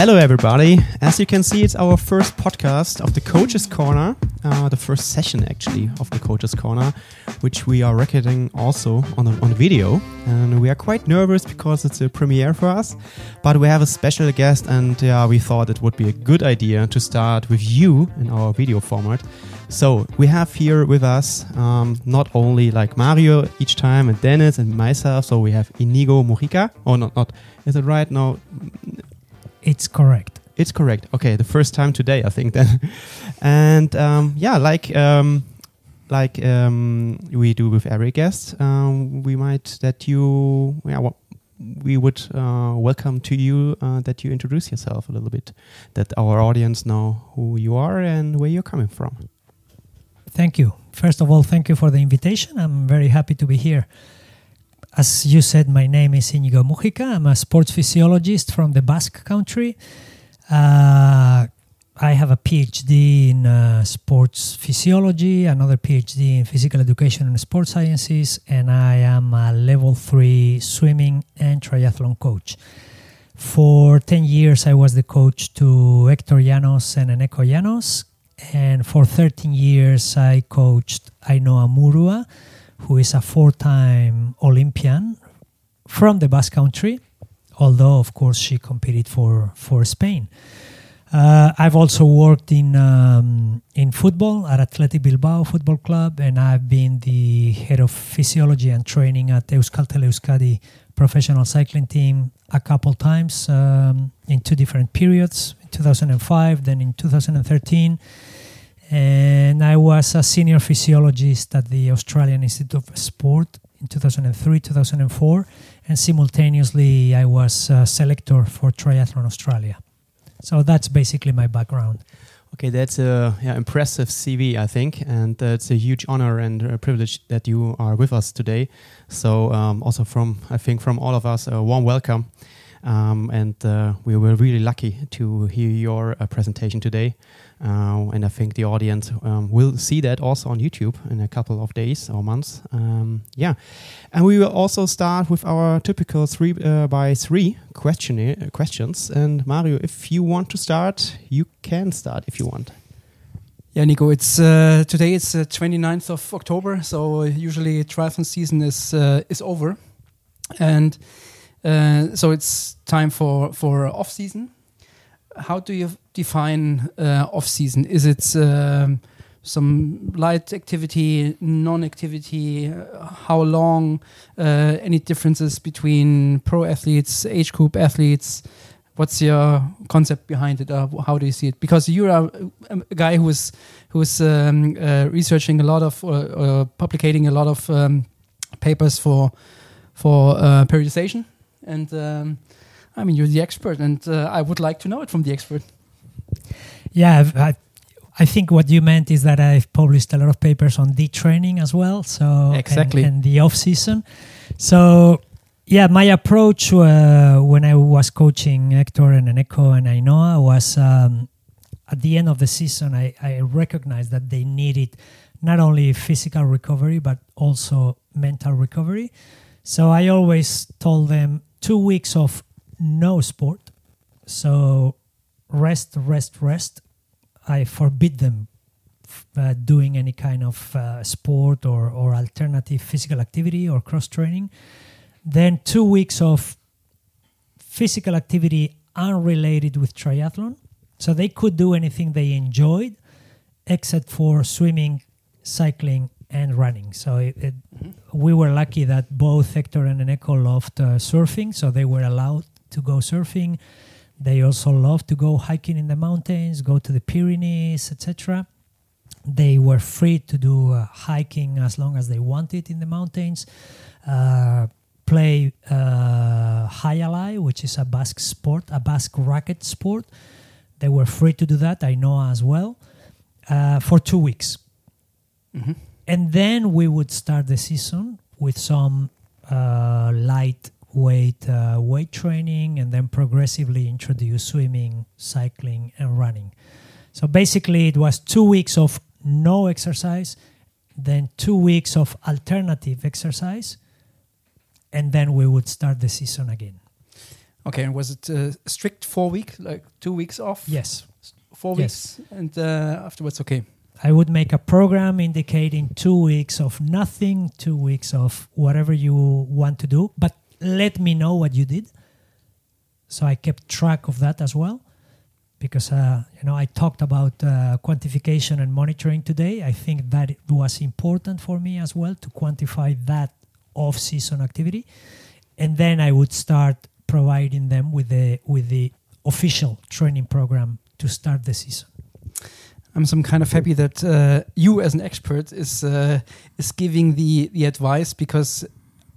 Hello, everybody. As you can see, it's our first podcast of the Coaches Corner, uh, the first session actually of the Coaches Corner, which we are recording also on a, on video. And we are quite nervous because it's a premiere for us, but we have a special guest, and yeah, we thought it would be a good idea to start with you in our video format. So we have here with us um, not only like Mario each time and Dennis and myself. So we have Iñigo Mujika. Oh, not not. Is it right? No, It's correct. it's correct. Okay, the first time today, I think then. and um, yeah, like um, like um, we do with every guest, um, we might that you yeah. Well, we would uh, welcome to you uh, that you introduce yourself a little bit, that our audience know who you are and where you're coming from. Thank you. First of all, thank you for the invitation. I'm very happy to be here. As you said, my name is Iñigo Mujika. I'm a sports physiologist from the Basque country. Uh, I have a PhD in uh, sports physiology, another PhD in physical education and sports sciences, and I am a level three swimming and triathlon coach. For 10 years, I was the coach to Hector Llanos and Eneko Llanos, and for 13 years I coached Ainhoa Murua, who is a four-time Olympian from the Basque Country, although of course she competed for for Spain. Uh, I've also worked in um, in football at Athletic Bilbao Football Club, and I've been the head of physiology and training at Euskaltel Euskadi professional cycling team a couple times um, in two different periods, in 2005, then in 2013 and I was a senior physiologist at the Australian Institute of Sport in 2003 2004 and simultaneously I was a selector for Triathlon Australia so that's basically my background Okay, that's a yeah, impressive CV, I think, and uh, it's a huge honor and a privilege that you are with us today. So, um, also from I think from all of us, a warm welcome, um, and uh, we were really lucky to hear your uh, presentation today. Uh, and I think the audience um, will see that also on YouTube in a couple of days or months. Um, yeah, and we will also start with our typical three uh, by three questionnaire questions. And Mario, if you want to start, you can start if you want. Yeah, Nico, it's uh, today it's uh, 29th of October, so usually triathlon season is uh, is over, and uh, so it's time for for off season. How do you define uh, off season? Is it um, some light activity, non-activity? Uh, how long? Uh, any differences between pro athletes, age group athletes? What's your concept behind it? Uh, how do you see it? Because you are a, a guy who is who is um, uh, researching a lot of, uh, publicating a lot of um, papers for for uh, periodization, and um, I mean you're the expert, and uh, I would like to know it from the expert. yeah I, I think what you meant is that I've published a lot of papers on detraining training as well so Exactly. and, the off season so yeah my approach uh, when I was coaching Hector and Eneko and Ainhoa was um, at the end of the season I, I recognized that they needed not only physical recovery but also mental recovery so I always told them two weeks of no sport. So rest rest rest. I forbid them uh, doing any kind of uh, sport or, or alternative physical activity or cross training. Then two weeks of physical activity unrelated with triathlon. So they could do anything they enjoyed except for swimming cycling and running. So it, it, we were lucky that both hector and eneko loved uh, surfing so they were allowed to go surfing they also love to go hiking in the mountains, go to the Pyrenees, etc. They were free to do uh, hiking as long as they wanted in the mountains. Uh, play uh, jai alai, which is a Basque sport, a Basque racket sport. They were free to do that. I know as well uh, for two weeks, Mhm. and then we would start the season with some uh, light weight uh, weight training and then progressively introduce swimming cycling and running so basically it was two weeks of no exercise then two weeks of alternative exercise and then we would start the season again Okay, and was it uh, strict four week, like two weeks off? Yes. Four Yes. weeks, and uh, afterwards, okay. I would make a program indicating two weeks of nothing, two weeks of whatever you want to do, but let me know what you did. So I kept track of that as well, because uh, you know I talked about uh, quantification and monitoring today. I think that it was important for me as well to quantify that off-season activity, and then I would start providing them with the with the official training program to start the season. I'm some kind of happy that uh, you, as an expert, is uh, is giving the the advice because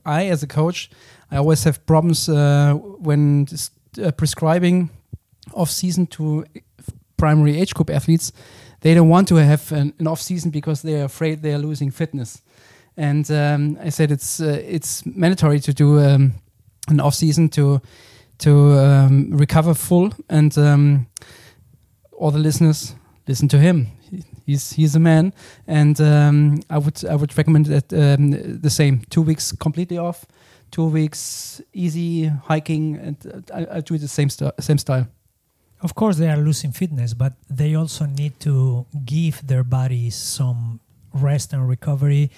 I, as a coach, I always have problems uh, when uh, prescribing off season to primary age group athletes. They don't want to have an, an off season because they're afraid they are losing fitness. And um, I said it's uh, it's mandatory to do um, an off season to to um, recover full and um, all the listeners listen to him. He- He's he's a man, and um, I would I would recommend that um, the same. Two weeks completely off, two weeks easy hiking, and uh, I, I do it the same st- same style. Of course, they are losing fitness, but they also need to give their bodies some rest and recovery,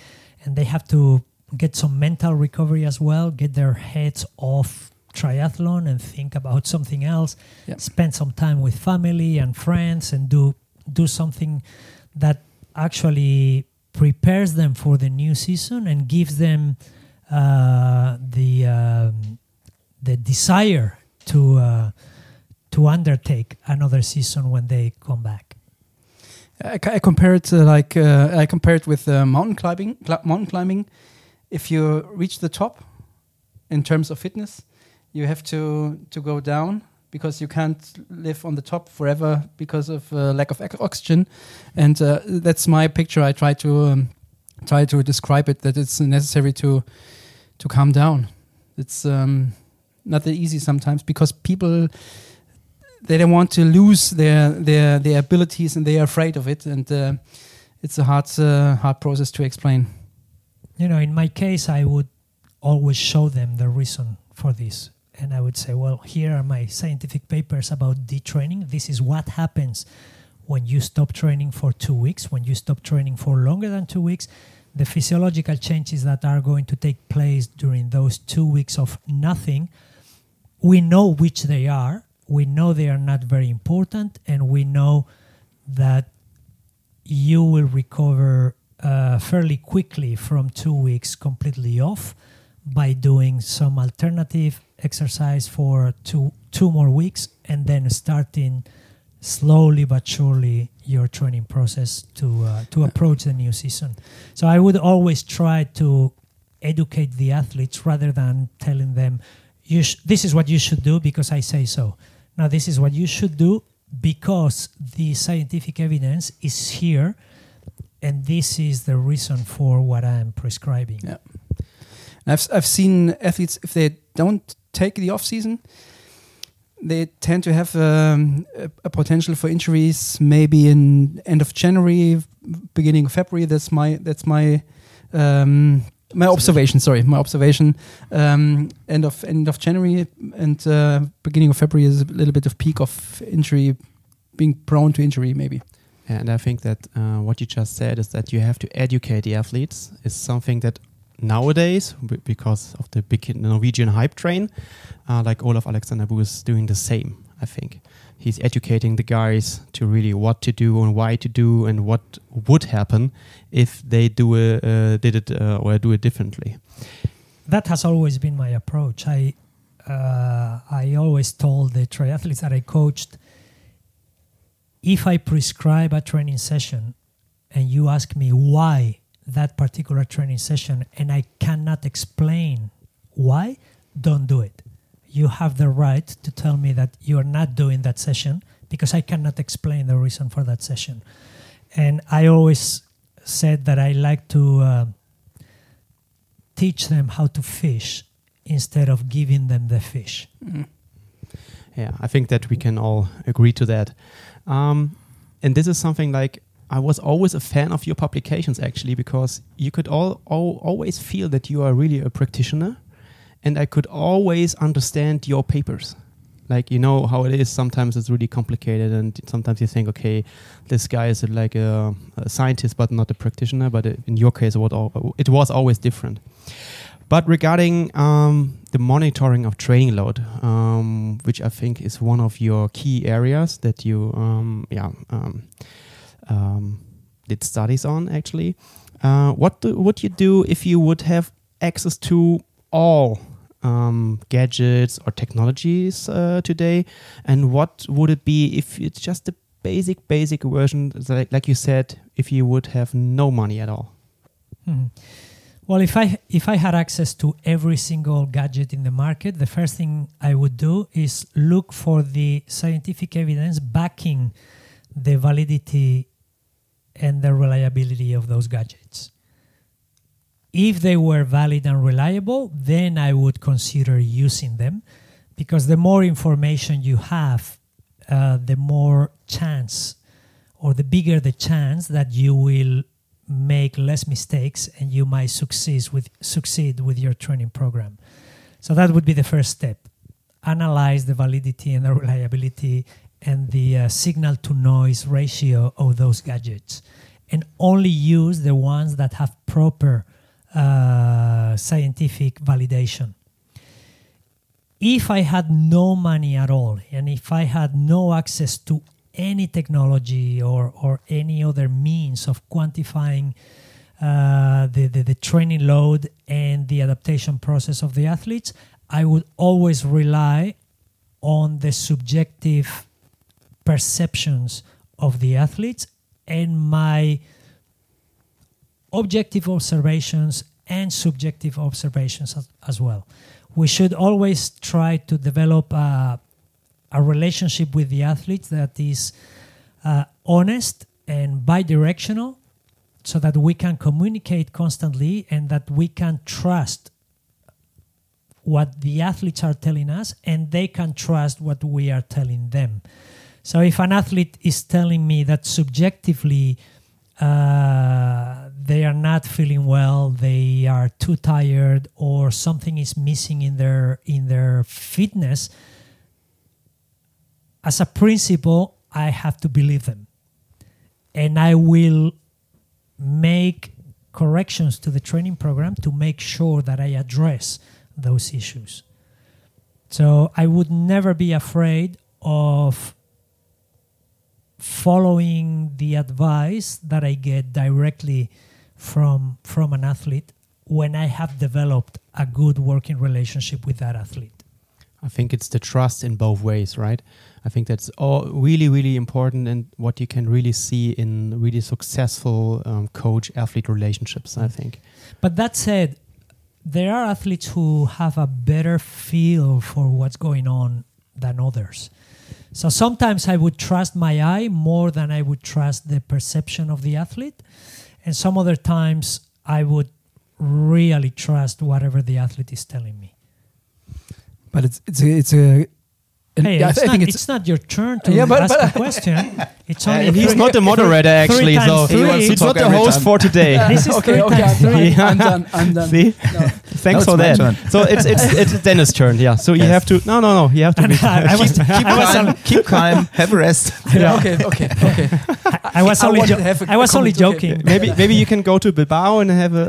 and they have to get some mental recovery as well, get their heads off triathlon and think about something else, Yeah. spend some time with family and friends, and do do something that actually prepares them for the new season and gives them uh, the um, the desire to. Uh, to undertake another season when they come back. I, I compare it to like uh, I compare it with uh, mountain climbing. Cl- mountain climbing, if you reach the top, in terms of fitness, you have to to go down because you can't live on the top forever because of uh, lack of oxygen, and uh, that's my picture. I try to um, try to describe it that it's necessary to to calm down. It's um, not that easy sometimes because people they don't want to lose their their their abilities and they are afraid of it and uh, it's a hard uh, hard process to explain You know, in my case, I would always show them the reason for this. And I would say, well, here are my scientific papers about detraining. This is what happens when you stop training for two weeks, when you stop training for longer than two weeks. The physiological changes that are going to take place during those two weeks of nothing, we know which they are. We know they are not very important, and we know that you will recover uh, fairly quickly from two weeks completely off by doing some alternative exercise for two two more weeks and then starting slowly but surely your training process to uh, to approach the new season. So I would always try to educate the athletes rather than telling them you sh- this is what you should do because I say so. Now this is what you should do because the scientific evidence is here and this is the reason for what I am prescribing. Yeah. I've I've seen athletes if they don't take the off season, they tend to have um, a, a potential for injuries. Maybe in end of January, beginning of February. That's my that's my um, my observation. Sorry, my observation. Um, end of end of January and uh, beginning of February is a little bit of peak of injury, being prone to injury. Maybe. And I think that uh, what you just said is that you have to educate the athletes is something that nowadays, because of the big Norwegian hype train, uh, like Olav Aleksander Bu is doing the same. I think he's educating the guys to really what to do and why to do and what would happen if they do a, uh, did it uh, or do it differently. That has always been my approach. I uh, I always told the triathletes that I coached if I prescribe a training session and you ask me why that particular training session and I cannot explain why, don't do it. You have the right to tell me that you are not doing that session because I cannot explain the reason for that session. And I always said that I like to uh, teach them how to fish instead of giving them the fish. Yeah, I think that we can all agree to that. Um, and this is something like I was always a fan of your publications actually because you could all, all always feel that you are really a practitioner and I could always understand your papers. Like you know how it is. Sometimes it's really complicated, and sometimes you think, okay, this guy is like a, a scientist but not a practitioner. But in your case, it was always different. But regarding um, the monitoring of training load, um, which I think is one of your key areas that you, um, yeah, um, did studies on actually. Uh, what do, would you do if you would have access to all um, gadgets or technologies uh, today? And what would it be if it's just a basic, basic version, like, like you said, if you would have no money at all? Hmm. Well, if I if I had access to every single gadget in the market, the first thing I would do is look for the scientific evidence backing the validity and the reliability of those gadgets. If they were valid and reliable, then I would consider using them because the more information you have, uh, the more chance or the bigger the chance that you will make less mistakes and you might succeed with succeed with your training program. So that would be the first step. Analyze the validity and the reliability and the uh, signal to noise ratio of those gadgets and only use the ones that have proper uh, scientific validation. If I had no money at all and if I had no access to any technology or, or any other means of quantifying uh, the, the, the training load and the adaptation process of the athletes, I would always rely on the subjective perceptions of the athletes and my objective observations and subjective observations as, as well. We should always try to develop a, a relationship with the athletes that is uh, honest and bidirectional so that we can communicate constantly and that we can trust what the athletes are telling us and they can trust what we are telling them. So if an athlete is telling me that subjectively uh, they are not feeling well, they are too tired, or something is missing in their in their fitness, as a principle, I have to believe them, and I will make corrections to the training program to make sure that I address those issues. So I would never be afraid of following the advice that I get directly from from an athlete when I have developed a good working relationship with that athlete. I think it's the trust in both ways, right? I think that's all really, really important and what you can really see in really successful um, coach athlete relationships, I think. But that said, there are athletes who have a better feel for what's going on than others. So sometimes I would trust my eye more than I would trust the perception of the athlete. And some other times I would really trust whatever the athlete is telling me. But it's it's a, it's a Hey, yeah, it's, not, it's, it's, not, your turn to yeah, but, ask but, a question. It's only and he's not the moderator actually, so he's not the host time. for today. this is okay, okay, I'm, yeah. I'm done. I'm done. See, no. thanks for that. Turn. So it's it's it's Dennis' turn. Yeah. So yes. you have to no no no. You have to be. I was, keep, keep, I was calm, keep calm. Have a rest. Yeah. okay. Okay. Okay. I, was only I was only joking. Maybe maybe you can go to Bilbao and have a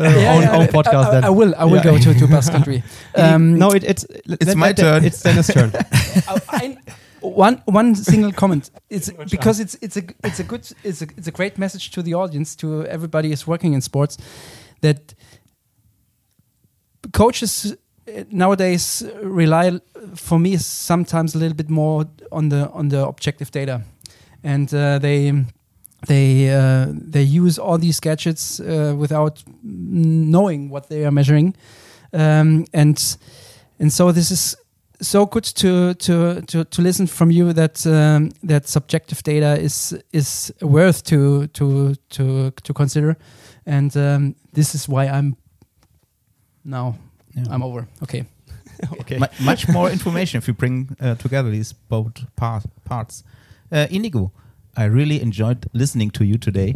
own podcast. Then I will I will go to to Basque Country. Um, no, it's it's my turn. It's Dennis' turn. I, one one single comment. It's because it's it's a it's a good it's a it's a great message to the audience to everybody who's working in sports that coaches uh, nowadays rely for me sometimes a little bit more on the on the objective data. And uh, they they uh, they use all these gadgets uh, without knowing what they are measuring. Um, and and so this is so good to to to, to listen from you that um, that subjective data is is worth to to to to consider, and um, this is why I'm now yeah. I'm over. Okay. okay. M much more information if you bring uh, together these both par parts. Uh, Iñigo, I really enjoyed listening to you today.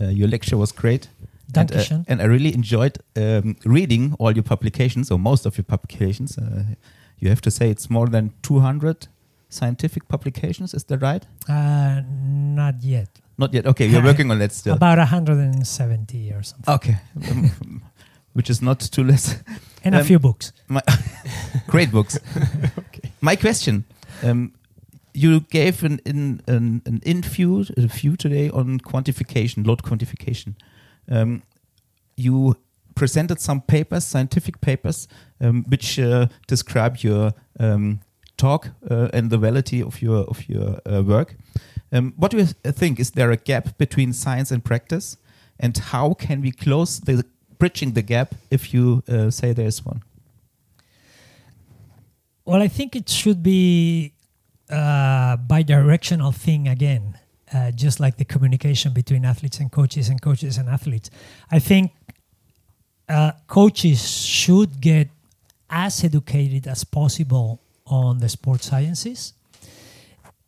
Uh, your lecture was great, And, uh, and I really enjoyed um, reading all your publications, or most of your publications. Uh, you have to say it's more than 200 scientific publications. Is that right? Uh, not yet. Not yet. Okay, you're working on that still. About 170 or something. Okay, Um, which is not too less. and a um, few books. My great books. Okay. My question: um, You gave an in an, an in view a view today on quantification, load quantification. Um, you presented some papers, scientific papers, um, which uh, describe your um, talk uh, and the validity of your of your uh, work. Um, what do you think? Is there a gap between science and practice, and how can we close the bridging the gap if you uh, say there is one? Well, I think it should be a bi-directional thing again, uh, just like the communication between athletes and coaches and coaches and athletes. I think uh, coaches should get as educated as possible on the sports sciences,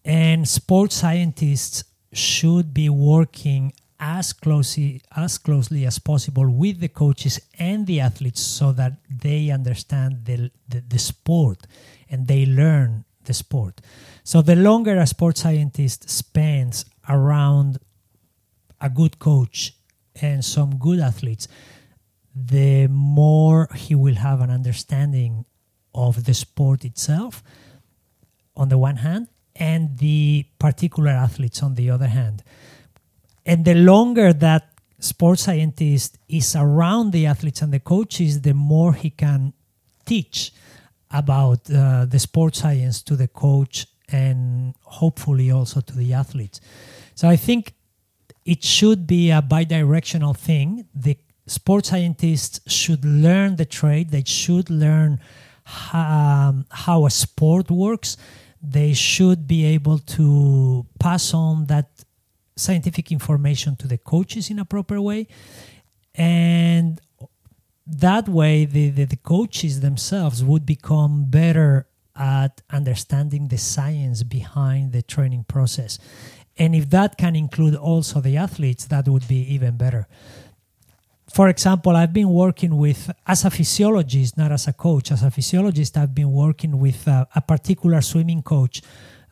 and sports scientists should be working as closely as closely as possible with the coaches and the athletes so that they understand the, the, the sport and they learn the sport. So the longer a sports scientist spends around a good coach and some good athletes, the more he will have an understanding of the sport itself on the one hand and the particular athletes on the other hand. And the longer that sports scientist is around the athletes and the coaches, the more he can teach about uh, the sports science to the coach and hopefully also to the athletes. So I think it should be a bi-directional thing. The sports scientists should learn the trade. They should learn um, how a sport works. They should be able to pass on that scientific information to the coaches in a proper way. And that way, the, the, the coaches themselves would become better at understanding the science behind the training process. And if that can include also the athletes, that would be even better. For example, I've been working with, as a physiologist, not as a coach, as a physiologist, I've been working with uh, a particular swimming coach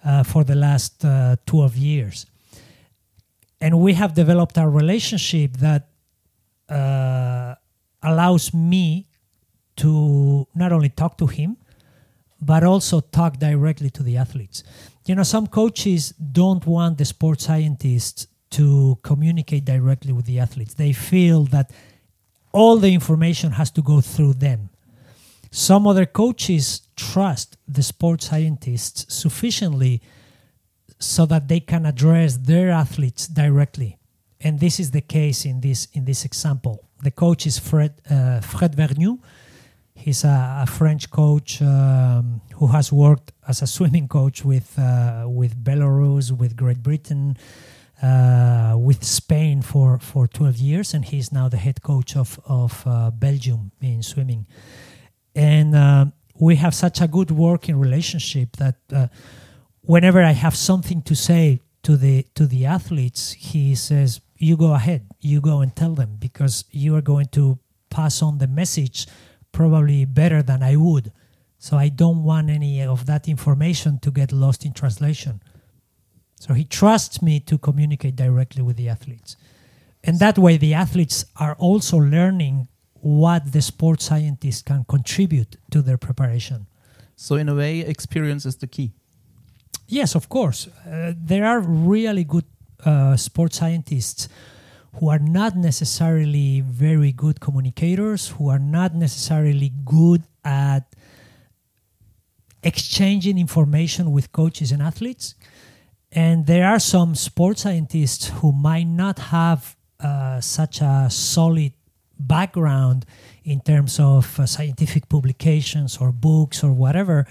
uh, for the last uh, 12 years. And we have developed a relationship that uh, allows me to not only talk to him, but also talk directly to the athletes. You know, some coaches don't want the sports scientists to communicate directly with the athletes. They feel that all the information has to go through them. Some other coaches trust the sports scientists sufficiently so that they can address their athletes directly. And this is the case in this in this example. The coach is Fred uh, Fred. He's a, a French coach um, who has worked as a swimming coach with uh, with Belarus, with Great Britain, uh, with Spain for, for 12 years, and he's now the head coach of, of uh, Belgium in swimming. And uh, we have such a good working relationship that uh, whenever I have something to say to the to the athletes, he says, "You go ahead, you go and tell them because you are going to pass on the message probably better than I would." So I don't want any of that information to get lost in translation. So he trusts me to communicate directly with the athletes. And that way, the athletes are also learning what the sports scientists can contribute to their preparation. So in a way, experience is the key. Yes, of course. Uh, there are really good uh, sports scientists who are not necessarily very good communicators, who are not necessarily good at exchanging information with coaches and athletes. And there are some sports scientists who might not have uh, such a solid background in terms of uh, scientific publications or books or whatever,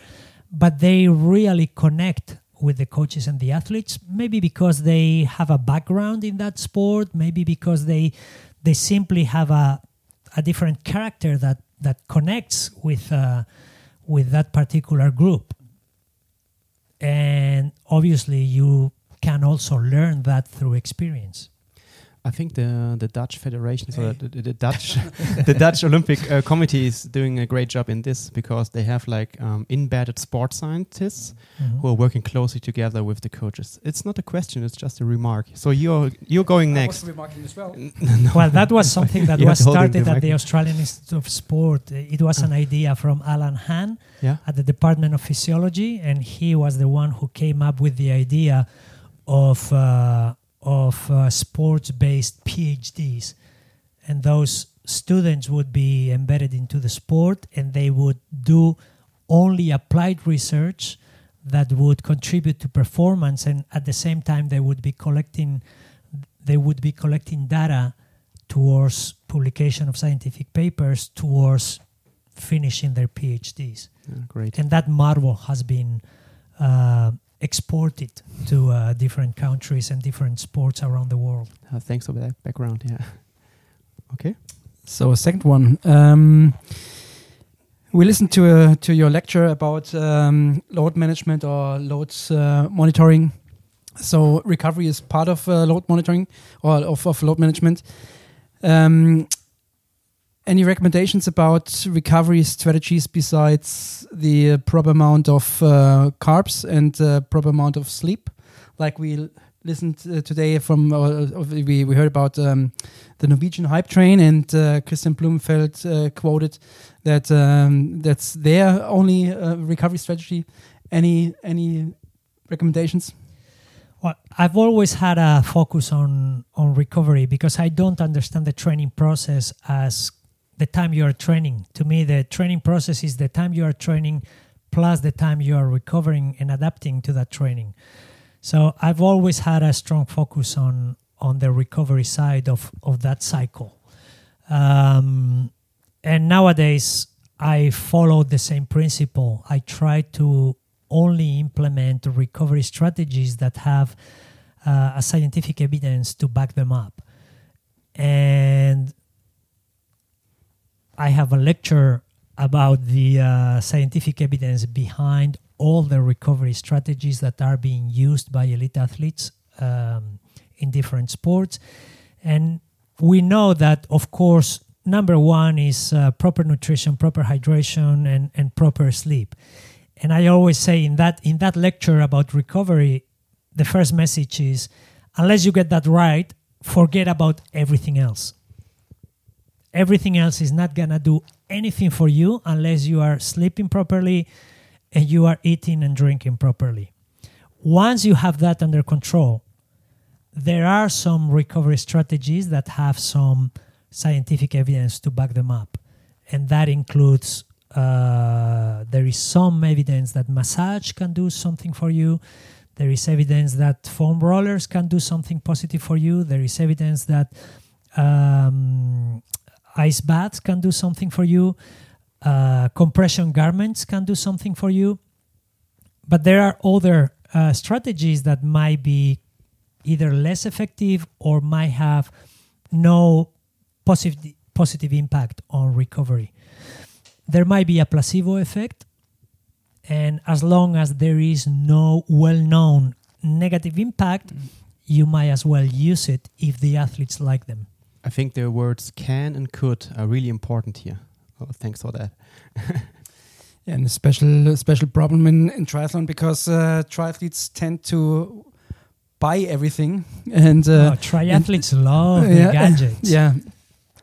but they really connect with the coaches and the athletes. Maybe because they have a background in that sport, maybe because they they simply have a a different character that that connects with uh, with that particular group and obviously you can also learn that through experience I think the the Dutch Federation, so the, the, the Dutch the Dutch Olympic uh, Committee is doing a great job in this because they have like um, embedded sports scientists Mhm. who are working closely together with the coaches. It's not a question; it's just a remark. So you're you're going next. remarking as well. no. Well, that was something that was have to hold it started to at the the. Australian Institute of Sport. Uh, It was an idea from Allan Hahn yeah. at the Department of Physiology, and he was the one who came up with the idea of uh, of uh, sports-based PhDs, and those students would be embedded into the sport, and they would do only applied research that would contribute to performance, and at the same time they would be collecting they would be collecting data towards publication of scientific papers towards finishing their PhDs Yeah, great. and that model has been uh, exported to uh, different countries and different sports around the world. Uh, thanks for that background. Yeah. Okay. So a second one, um, we listened to a, to your lecture about um, load management or load uh, monitoring. So recovery is part of uh, load monitoring or of, of load management. Um, any recommendations about recovery strategies besides the proper amount of uh, carbs and uh, proper amount of sleep? Like we listened uh, today from, uh, we, we heard about um, the Norwegian hype train, and uh, Kristian Blummenfelt uh, quoted that um, that's their only recovery strategy. Any any recommendations? Well, I've always had a focus on on recovery because I don't understand the training process as the time you are training. To me, the training process is the time you are training plus the time you are recovering and adapting to that training. So I've always had a strong focus on on the recovery side of of that cycle. Um, and nowadays, I follow the same principle. I try to only implement recovery strategies that have uh, a scientific evidence to back them up. And I have a lecture about the uh, scientific evidence behind all the recovery strategies that are being used by elite athletes um, in different sports. And we know that, of course, number one is uh, proper nutrition, proper hydration, and, and proper sleep. And I always say in that in that lecture about recovery, the first message is unless you get that right, forget about everything else. Everything else is not gonna do anything for you unless you are sleeping properly and you are eating and drinking properly. Once you have that under control, there are some recovery strategies that have some scientific evidence to back them up. And that includes uh, there is some evidence that massage can do something for you. There is evidence that foam rollers can do something positive for you. There is evidence that um, ice baths can do something for you. Uh, compression garments can do something for you. But there are other uh, strategies that might be either less effective or might have no positive positive impact on recovery. There might be a placebo effect, and as long as there is no well-known negative impact, you might as well use it if the athletes like them. I think the words can and could are really important here. Oh, thanks for that. And a special special problem in, in triathlon because uh, triathletes tend to buy everything and uh, oh, triathletes love the yeah, gadgets, yeah,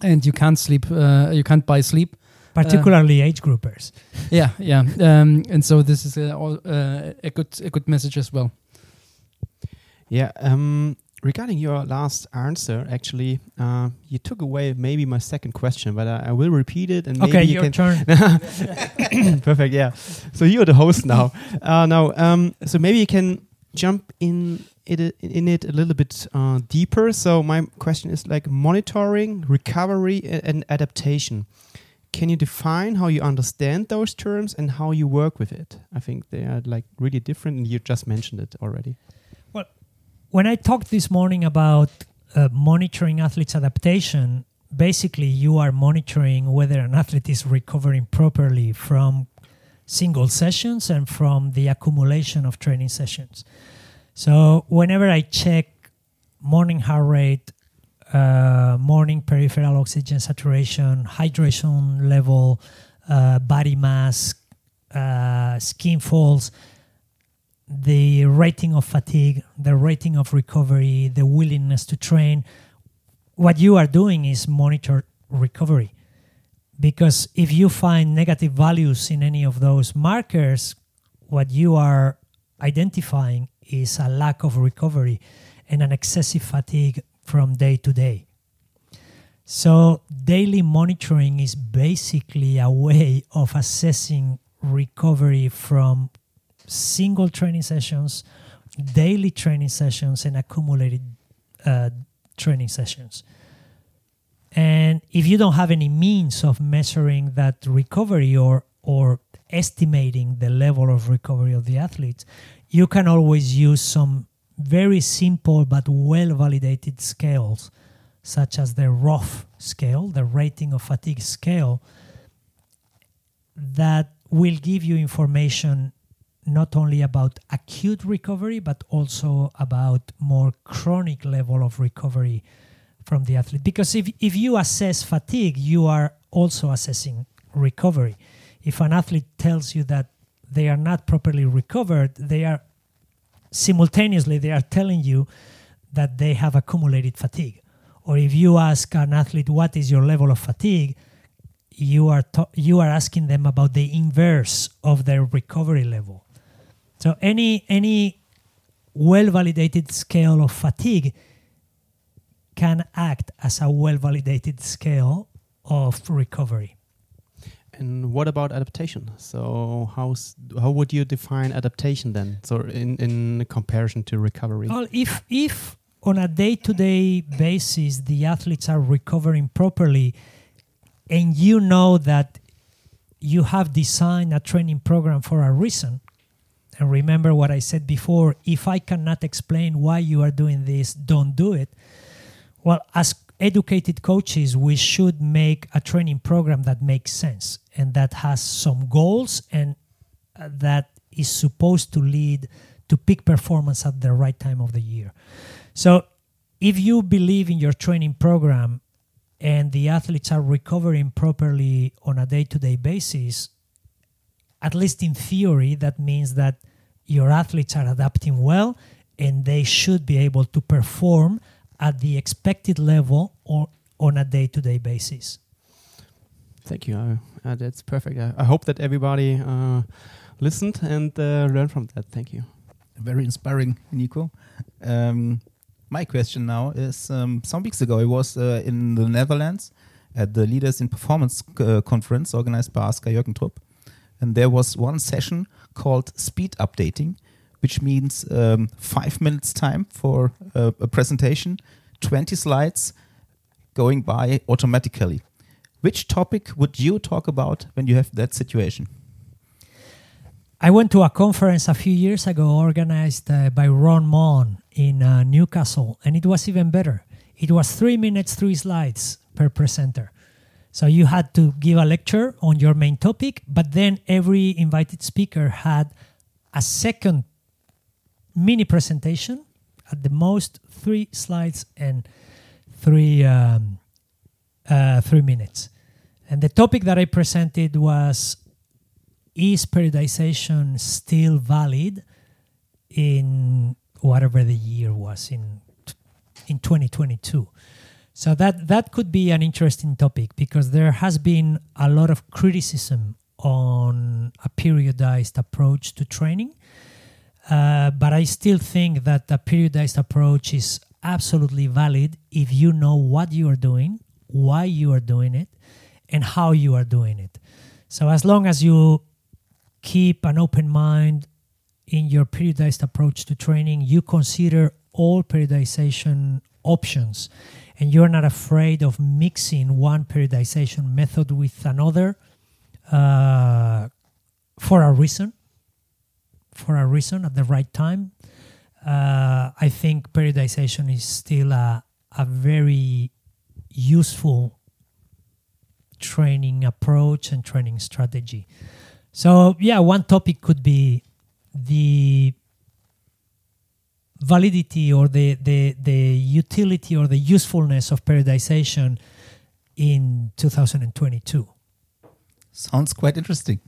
and you can't sleep. Uh, you can't buy sleep. particularly age groupers. Yeah, yeah. Um, and so this is uh, all, uh, a good a good message as well. Yeah. Um, regarding your last answer, actually, uh, you took away maybe my second question, but I, I will repeat it and Okay, maybe you your can. turn. Perfect. Yeah. So you're the host now. Uh, now, um, so maybe you can jump in it in it a little bit uh, deeper. So my question is like monitoring, recovery, and adaptation. Can you define how you understand those terms and how you work with it? I think they are like really different, and you just mentioned it already. When I talked this morning about uh, monitoring athletes' adaptation, basically you are monitoring whether an athlete is recovering properly from single sessions and from the accumulation of training sessions. So whenever I check morning heart rate, uh, morning peripheral oxygen saturation, hydration level, uh, body mass, uh, skin folds, the rating of fatigue, the rating of recovery, the willingness to train. What you are doing is monitor recovery. Because if you find negative values in any of those markers, what you are identifying is a lack of recovery and an excessive fatigue from day to day. So, daily monitoring is basically a way of assessing recovery from single training sessions, daily training sessions, and accumulated uh, training sessions. And if you don't have any means of measuring that recovery or or estimating the level of recovery of the athletes, you can always use some very simple but well validated scales, such as the ROF scale, the rating of fatigue scale, that will give you information not only about acute recovery but also about more chronic level of recovery from the athlete because if, if you assess fatigue you are also assessing recovery if an athlete tells you that they are not properly recovered they are simultaneously they are telling you that they have accumulated fatigue. Or if you ask an athlete what is your level of fatigue, you are to- you are asking them about the inverse of their recovery level. So any any well validated scale of fatigue can act as a well validated scale of recovery. And what about adaptation? So how how would you define adaptation then? So in in comparison to recovery. Well, if if on a day-to-day basis the athletes are recovering properly, and you know that you have designed a training program for a reason, and remember what I said before: if I cannot explain why you are doing this, don't do it. Well, as educated coaches, we should make a training program that makes sense and that has some goals and uh, that is supposed to lead to peak performance at the right time of the year. So, if you believe in your training program and the athletes are recovering properly on a day to day basis, at least in theory, that means that your athletes are adapting well and they should be able to perform at the expected level or on a day to day basis. Thank you. Uh, that's perfect. I, I, hope that everybody uh, listened and uh, learned from that. Thank you. Very inspiring, Nico. Um, my question now is um, some weeks ago, I was uh, in the Netherlands at the Leaders in Performance uh, conference organized by Asker Jeukendrup. And there was one session called Speed Updating, which means um, five minutes time for a, a presentation, 20 slides going by automatically. Which topic would you talk about when you have that situation? I went to a conference a few years ago organized uh, by Ron Mon in uh, Newcastle, and it was even better. It was three minutes, three slides per presenter. So you had to give a lecture on your main topic, but then every invited speaker had a second mini presentation at the most three slides and three um, uh, three minutes. And the topic that I presented was Is periodization still valid in whatever the year was in in 2022? So that that could be an interesting topic because there has been a lot of criticism on a periodized approach to training. Uh, but I still think that a periodized approach is absolutely valid if you know what you are doing, why you are doing it, and how you are doing it. So as long as you keep an open mind in your periodized approach to training, you consider all periodization options and you're not afraid of mixing one periodization method with another uh, for a reason, for a reason at the right time. Uh, I think periodization is still a, a very useful training approach and training strategy. So, yeah, one topic could be the validity or the, the, the utility or the usefulness of periodization in 2022. Sounds quite interesting.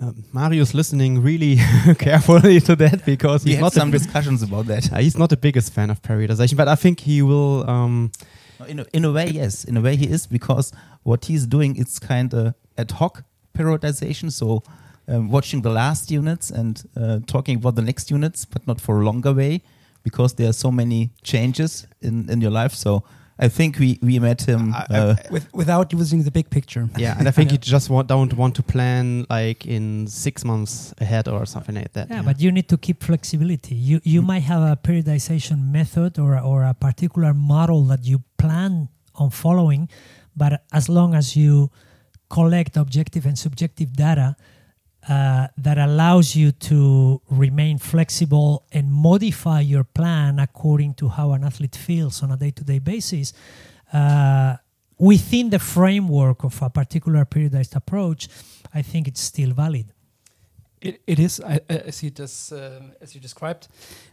Uh, Mario's listening really carefully to that because We he's had not some the, discussions about that. uh, he's not the biggest fan of periodization, but I think he will. Um, In a, in a way, yes. In a way, he is because what he's doing is kind of ad hoc periodization. So um, watching the last units and uh, talking about the next units, but not for a longer way because there are so many changes in, in your life. So I think we, we met him. I- I- uh, With, without using the big picture. yeah, and I think you just want, don't want to plan like in six months ahead or something like that. Yeah, but you need to keep flexibility. You you Mm. might have a periodization method or or a particular model that you plan on following, but as long as you collect objective and subjective data uh, that allows you to remain flexible and modify your plan according to how an athlete feels on a day-to-day basis. Uh, within the framework of a particular periodized approach, I think it's still valid. It, it is. I, I I see it as as you described.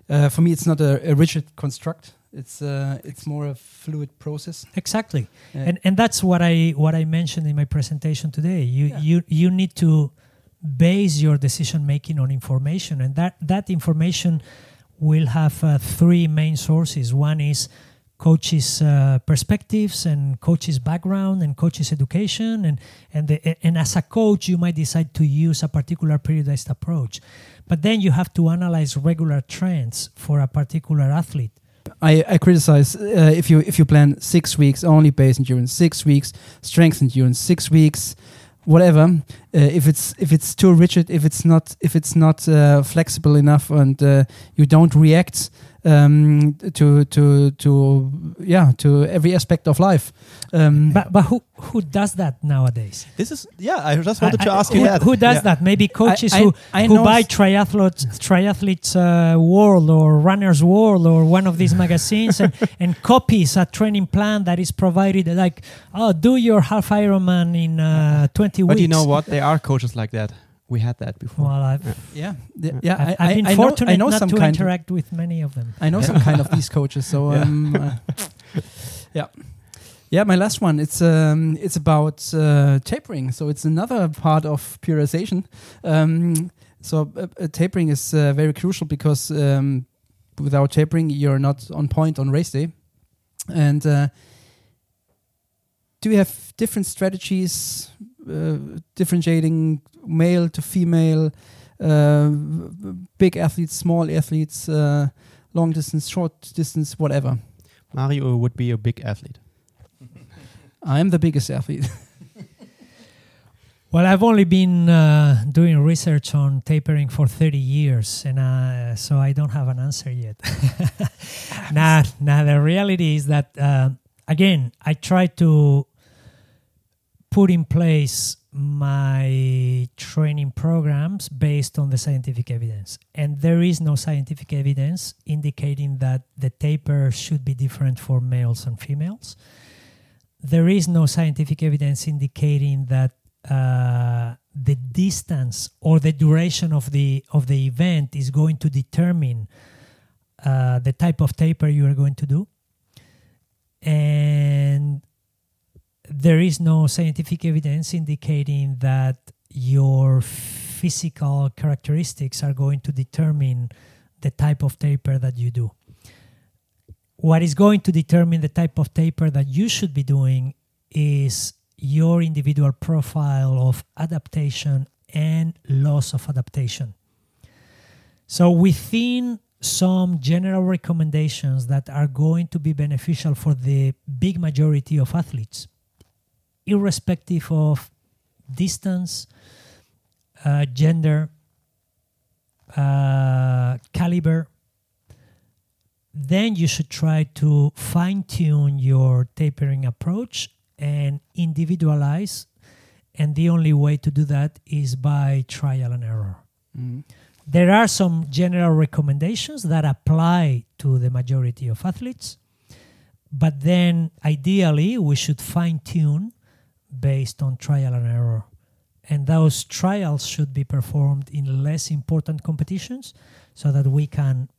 Uh, for me, it's not a, a rigid construct. It's uh, it's more a fluid process. Exactly. Uh, and and that's what I what I mentioned in my presentation today. You Yeah. you you need to base your decision making on information, and that that information will have uh, three main sources. One is coaches' uh, perspectives and coaches' background and coaches' education, and and the, and as a coach, you might decide to use a particular periodized approach, but then you have to analyze regular trends for a particular athlete. I, I criticize uh, if you if you plan six weeks only base endurance, six weeks strength endurance, six weeks whatever. Uh, if it's if it's too rigid, if it's not if it's not uh, flexible enough, and uh, you don't react um, to to to yeah to every aspect of life. Um, But but who who does that nowadays? This is yeah. I just wanted I- to I- ask you who, that. who does Yeah. that? Maybe coaches I- who, I who buy s- triathletes, triathletes uh, World or Runners World or one of these magazines and, and copies a training plan that is provided like, oh, do your half Ironman in uh, 20 weeks. But you know what? There are coaches like that. We had that before. Well, I've, yeah, th- yeah. I've, I, I've I- been I know, fortunate I know not some to kind. interact with many of them. I know some kind of these coaches. So Yeah. um, uh, yeah, yeah. My last one. It's um, it's about uh, tapering. So it's another part of periodization. Um, so uh, uh, tapering is uh, very crucial because um, without tapering, you're not on point on race day. And uh, do you have different strategies, differentiating male to female, uh, big athletes, small athletes, uh, long distance, short distance, whatever? Mario would be a big athlete. I'm the biggest athlete. Well, I've only been uh, doing research on tapering for 30 years, and uh, so I don't have an answer yet. nah, nah, the reality is that, uh, again, I try to put in place my training programs based on the scientific evidence. And there is no scientific evidence indicating that the taper should be different for males and females. There is no scientific evidence indicating that uh, the distance or the duration of the of the event is going to determine uh, the type of taper you are going to do, and there is no scientific evidence indicating that your physical characteristics are going to determine the type of taper that you do. What is going to determine the type of taper that you should be doing is your individual profile of adaptation and loss of adaptation. So, within some general recommendations that are going to be beneficial for the big majority of athletes, irrespective of distance, uh, gender, uh, caliber, then you should try to fine tune your tapering approach and individualize. And the only way to do that is by trial and error. Mm. There are some general recommendations that apply to the majority of athletes, but then ideally we should fine tune based on trial and error. And those trials should be performed in less important competitions so that we can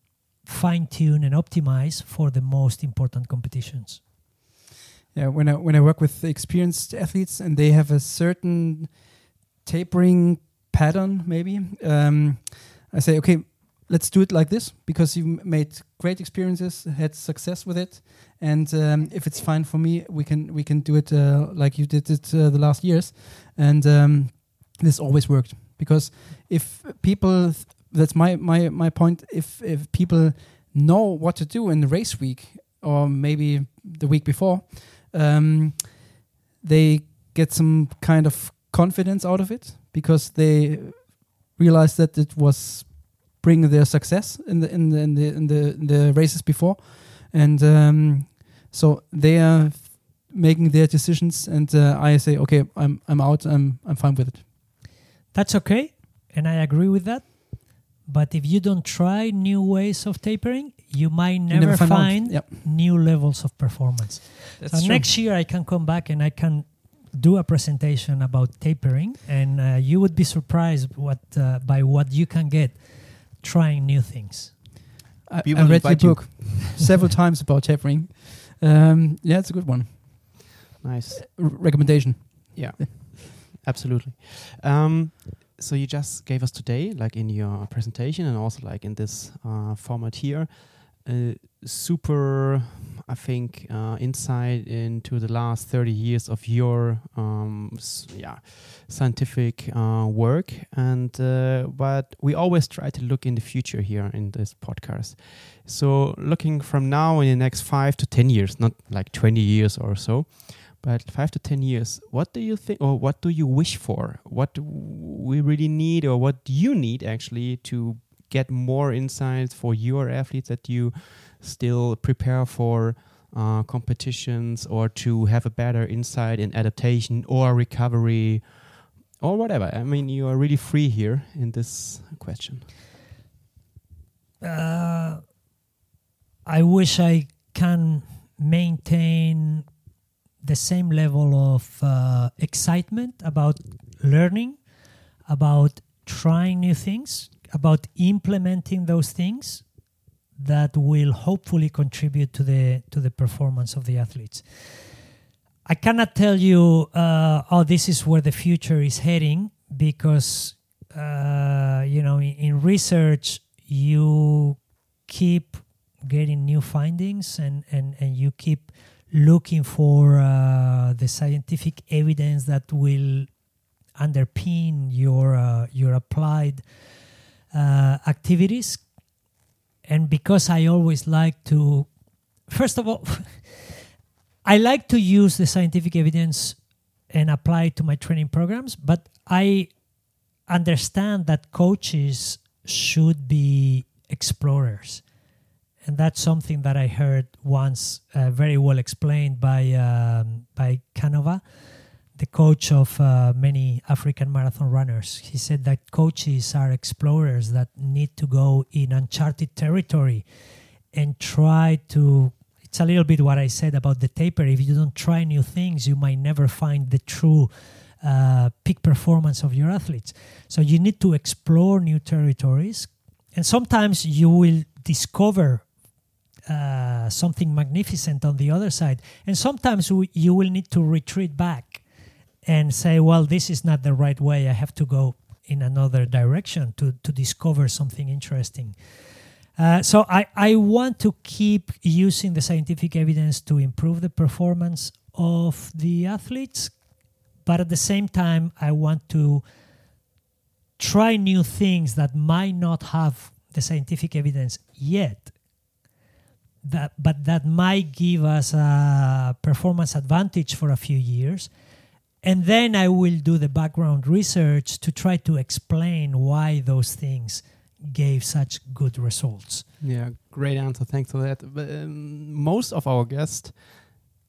fine tune and optimize for the most important competitions. Yeah, when I when I work with experienced athletes and they have a certain tapering pattern, maybe um, I say, okay, let's do it like this because you made great experiences, had success with it, and um, if it's fine for me, we can we can do it uh, like you did it uh, the last years, and um, this always worked because if people, that's my my my point. If if people know what to do in the race week or maybe the week before, um, they get some kind of confidence out of it because they realize that it was bringing their success in the in the in the in the, in the races before, and um, so they are making their decisions, and uh, I say, okay, I'm I'm out, I'm I'm fine with it. That's okay, and I agree with that. But if you don't try new ways of tapering, you might never, never find find Yep. new levels of performance. That's so next year I can come back and I can do a presentation about tapering, and uh, you would be surprised what uh, by what you can get trying new things. I, I read your book several times about tapering. Um, yeah, it's a good one. Nice. R- recommendation. Yeah, absolutely. Um, so you just gave us today, like in your presentation, and also like in this uh, format here, uh, super, I think, uh, insight into the last thirty years of your, um, yeah, scientific uh, work. And uh, but we always try to look in the future here in this podcast. So looking from now in the next five to ten years, not like twenty years or so but five to ten years what do you think or what do you wish for what we really need or what do you need actually to get more insights for your athletes that you still prepare for uh, competitions or to have a better insight in adaptation or recovery or whatever. I mean you are really free here in this question. Uh, I wish I can maintain the same level of uh, excitement about learning, about trying new things, about implementing those things that will hopefully contribute to the to the performance of the athletes. I cannot tell you, uh, oh, this is where the future is heading because uh, you know in, in research you keep getting new findings and and and you keep looking for uh, the scientific evidence that will underpin your uh, your applied uh, activities. And because i always like to first of all i like to use the scientific evidence and apply it to my training programs but i understand that coaches should be explorers. And that's something that I heard once uh, very well explained by um, by Canova, the coach of uh, many African marathon runners. He said that coaches are explorers that need to go in uncharted territory and try to. It's a little bit what I said about the taper. If you don't try new things, you might never find the true uh, peak performance of your athletes. So you need to explore new territories, and sometimes you will discover uh, something magnificent on the other side. And sometimes w- you will need to retreat back and say, well, this is not the right way. I have to go in another direction to, to discover something interesting. Uh, so I, I want to keep using the scientific evidence to improve the performance of the athletes, but at the same time, I want to try new things that might not have the scientific evidence yet that but that might give us a performance advantage for a few years and then i will do the background research to try to explain why those things gave such good results Yeah, great answer. Thanks for that. But, um, most of our guests,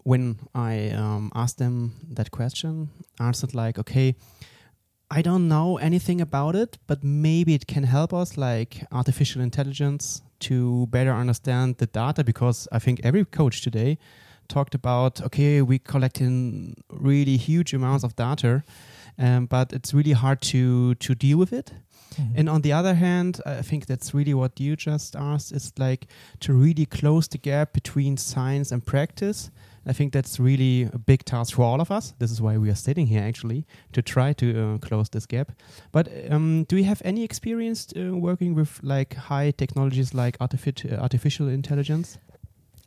when I um, asked them that question, answered like, "Okay, I don't know anything about it, but maybe it can help us, like artificial intelligence, to better understand the data." Because I think every coach today talked about, "Okay, we collecting really huge amounts of data." um, but it's really hard to to deal with it. Mhm. And on the other hand, I think that's really what you just asked is like to really close the gap between science and practice. I think that's really a big task for all of us. This is why we are sitting here actually to try to uh, close this gap. But um, do you have any experience uh, working with like high technologies like artific- artificial intelligence?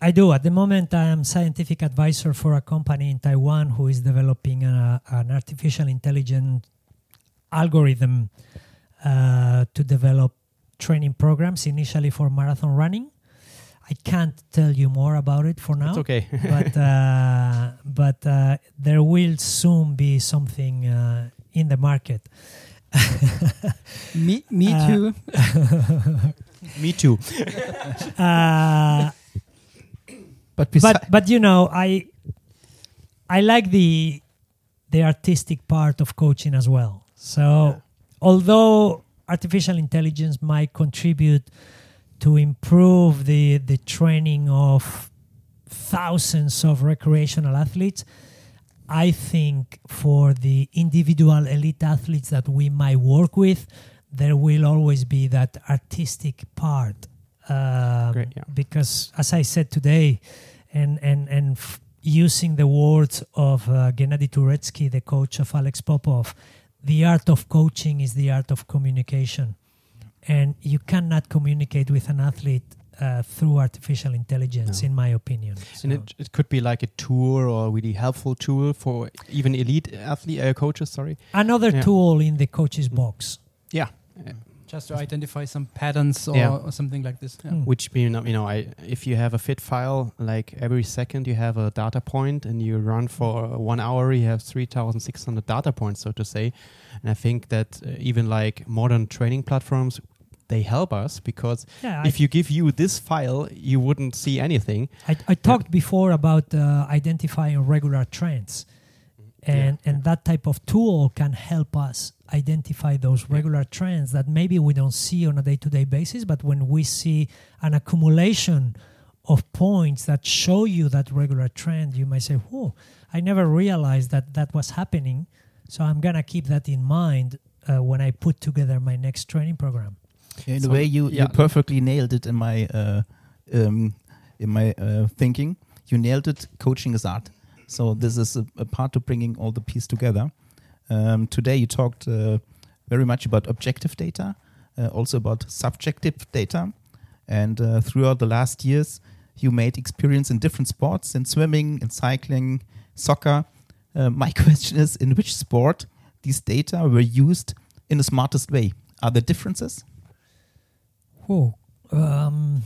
I do. At the moment, I am scientific advisor for a company in Taiwan who is developing a, an artificial intelligence algorithm uh, to develop training programs, initially for marathon running. I can't tell you more about it for now, It's okay. but uh, but uh, there will soon be something uh, in the market. Me, me Uh, too. Me too. But but but you know i i like the the artistic part of coaching as well. So although artificial intelligence might contribute to improve the the training of thousands of recreational athletes i think for the individual elite athletes that we might work with there will always be that artistic part um, Great, yeah. because as I said today, and and and f- using the words of uh, Gennady Turetsky, the coach of Alex Popov, the art of coaching is the art of communication, and you cannot communicate with an athlete uh, through artificial intelligence, No. in my opinion. And it, it could be like a tool or a really helpful tool for even elite athlete uh, coaches. Sorry. another Yeah. tool in the coach's Mm. box. Yeah. Just to identify some patterns or, Yeah. or something like this. Yeah. Mm. Which you know, you know, I if you have a fit file, like every second you have a data point, and you run for one hour, you have three thousand six hundred data points, so to say. And I think that uh, even like modern training platforms, they help us because Yeah, I, if you give you this file, you wouldn't see anything. I, I talked before about uh, identifying regular trends, and Yeah. and that type of tool can help us identify those regular trends that maybe we don't see on a day-to-day basis, but when we see an accumulation of points that show you that regular trend, you might say, "Oh, I never realized that that was happening." So I'm gonna keep that in mind uh, when I put together my next training program. in So, a way, you, yeah. you perfectly nailed it in my uh, um, in my uh, thinking. You nailed it. Coaching is art. So this is a, a part of bringing all the piece together. Um, today you talked uh, very much about objective data, uh, also about subjective data, and uh, throughout the last years, you made experience in different sports, in swimming, in cycling, soccer. Uh, my question is, in which sport these data were used in the smartest way? Are there differences? Oh, um,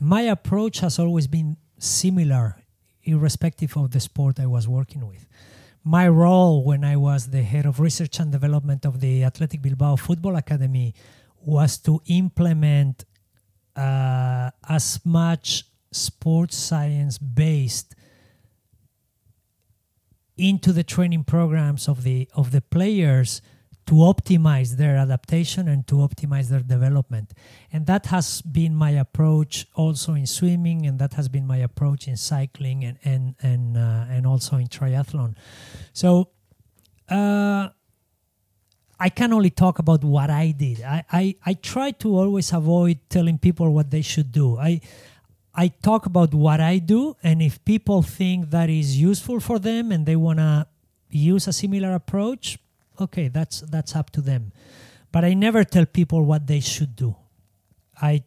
my approach has always been similar, irrespective of the sport I was working with. My role when I was the head of research and development of the Athletic Bilbao Football Academy was to implement uh, as much sports science based into the training programs of the of the players to optimize their adaptation and to optimize their development and that has been my approach also in swimming and that has been my approach in cycling and and and uh, and also in triathlon so uh, I can only talk about what I did. I, I, I try to always avoid telling people what they should do. I I talk about what I do, and if people think that is useful for them and they wanna use a similar approach, okay, that's that's up to them. But I never tell people what they should do. I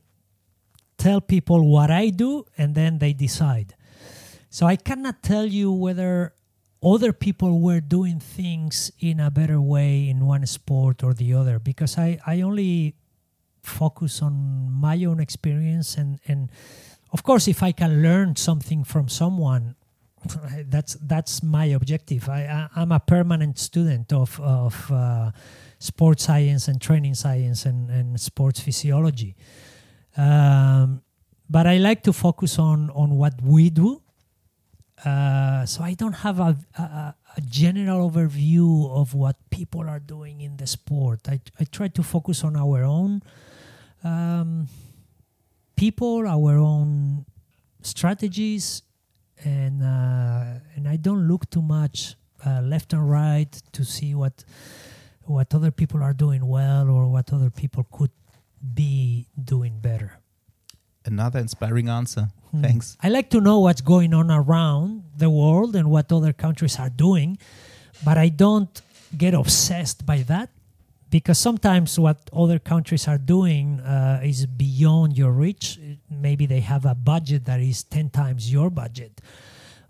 tell people what I do, and then they decide. So I cannot tell you whether other people were doing things in a better way in one sport or the other because I, I only focus on my own experience and, and of course if I can learn something from someone that's that's my objective. I, I I'm a permanent student of of uh, sports science and training science and, and sports physiology. Um, but I like to focus on on what we do uh, so I don't have a, a, a general overview of what people are doing in the sport. I, I try to focus on our own um, people, our own strategies, and uh, and I don't look too much uh, left and right to see what what other people are doing well or what other people could be doing better. Another inspiring answer. Hmm. Thanks. I like to know what's going on around the world and what other countries are doing, but I don't get obsessed by that because sometimes what other countries are doing uh, is beyond your reach. Maybe they have a budget that is 10 times your budget.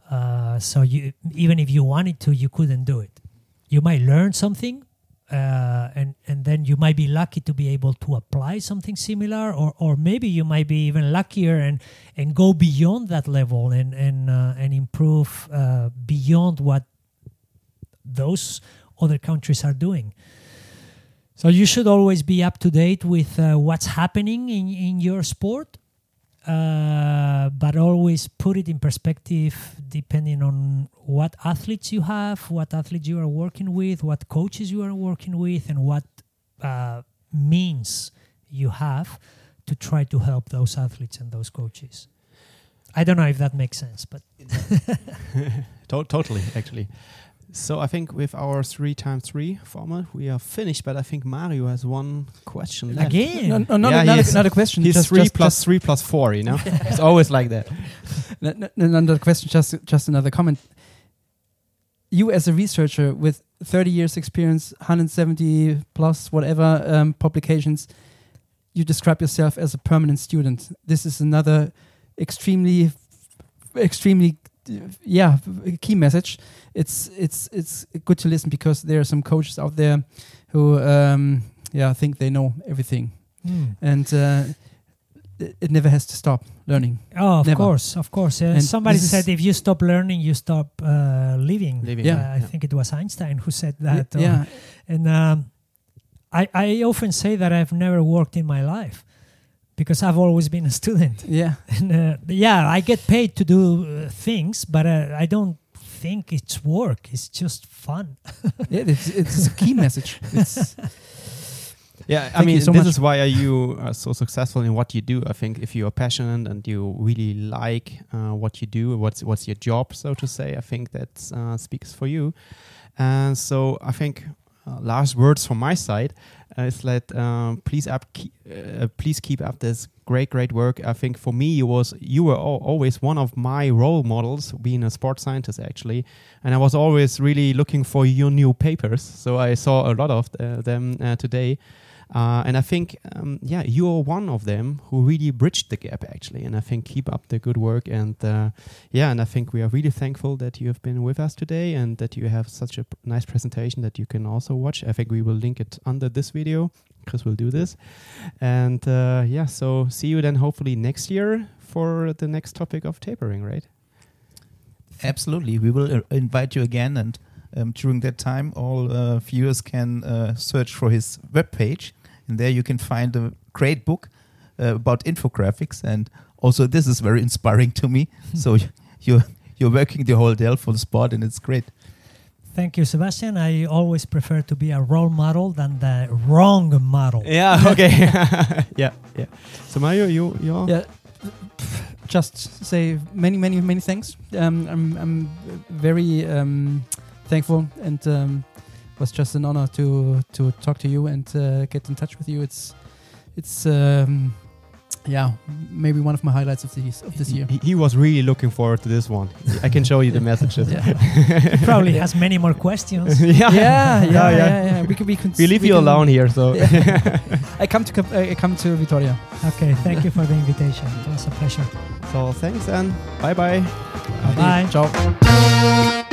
Uh, so you even if you wanted to, you couldn't do it. You might learn something, uh, and and then you might be lucky to be able to apply something similar, or or maybe you might be even luckier and and go beyond that level and and uh, and improve uh, beyond what those other countries are doing. So you should always be up to date with uh, what's happening in in your sport uh, but always put it in perspective depending on what athletes you have, what athletes you are working with, what coaches you are working with, and what uh, means you have to try to help those athletes and those coaches. I don't know if that makes sense, but to- totally, actually. So I think with our three times three format, we are finished. But I think Mario has one question left. again, No, no, not, Yeah, a, not, a, not a question. He's just, three just, plus three plus four. You know, it's always like that. Just, no, no, not question. Just, just another comment. You, as a researcher with 30 years experience, 170 plus whatever um, publications, you describe yourself as a permanent student. This is another extremely, extremely, yeah, key message. It's it's it's good to listen because there are some coaches out there who, um, yeah, think they know everything, Hmm. and uh, it it never has to stop learning. Oh, of Never. course, of course. Uh, somebody said if you stop learning, you stop uh, living. Living, Yeah. Uh, I yeah. think it was Einstein who said that. or- yeah. And um, I, I often say that I've never worked in my life because I've always been a student. Yeah, And uh, yeah, I get paid to do uh, things, but uh, I don't think it's work. It's just fun. yeah, it's, it's a key message. It's, Yeah, I Thank mean, so this much. is why you are so successful in what you do. I think if you are passionate and you really like uh, what you do, what's what's your job, so to say, I think that uh, speaks for you. And so I think uh, last words from my side uh, is that um, please up, keep, uh, please keep up this great, great work. I think for me, you was you were al- always one of my role models, being a sports scientist actually, and I was always really looking for your new papers. So I saw a lot of uh, them uh, today. Uh, and I think, um, yeah, you're one of them who really bridged the gap, actually. And I think keep up the good work. And uh, yeah, and I think we are really thankful that you have been with us today and that you have such a nice presentation that you can also watch. I think we will link it under this video. Chris will do this. And uh, yeah, so see you then hopefully next year for the next topic of tapering, right? Absolutely. We will uh, invite you again. And um, during that time, all uh, viewers can uh, search for his webpage. And there you can find a great book uh, about infographics. And also, this is very inspiring to me. so you're, you're working the whole day for the sport, and it's great. Thank you, Sebastian. I always prefer to be a role model than the wrong model. Yeah, okay. yeah, yeah. So Mario, you, you're... yeah. Just say many, many, many thanks. Um, I'm, I'm very um, thankful, and um, was just an honor to to talk to you and uh, get in touch with you. It's, it's, um, yeah, maybe one of my highlights of this of this year. He, he was really looking forward to this one. I can show you the messages. Yeah. Probably has many more questions. yeah. yeah, yeah, Yeah, yeah, yeah. yeah, We can, we can. We leave we you can- alone here, so I come to I come to Vitoria. Okay, thank you for the invitation. It was a pleasure. so thanks and bye bye. Bye. Ciao.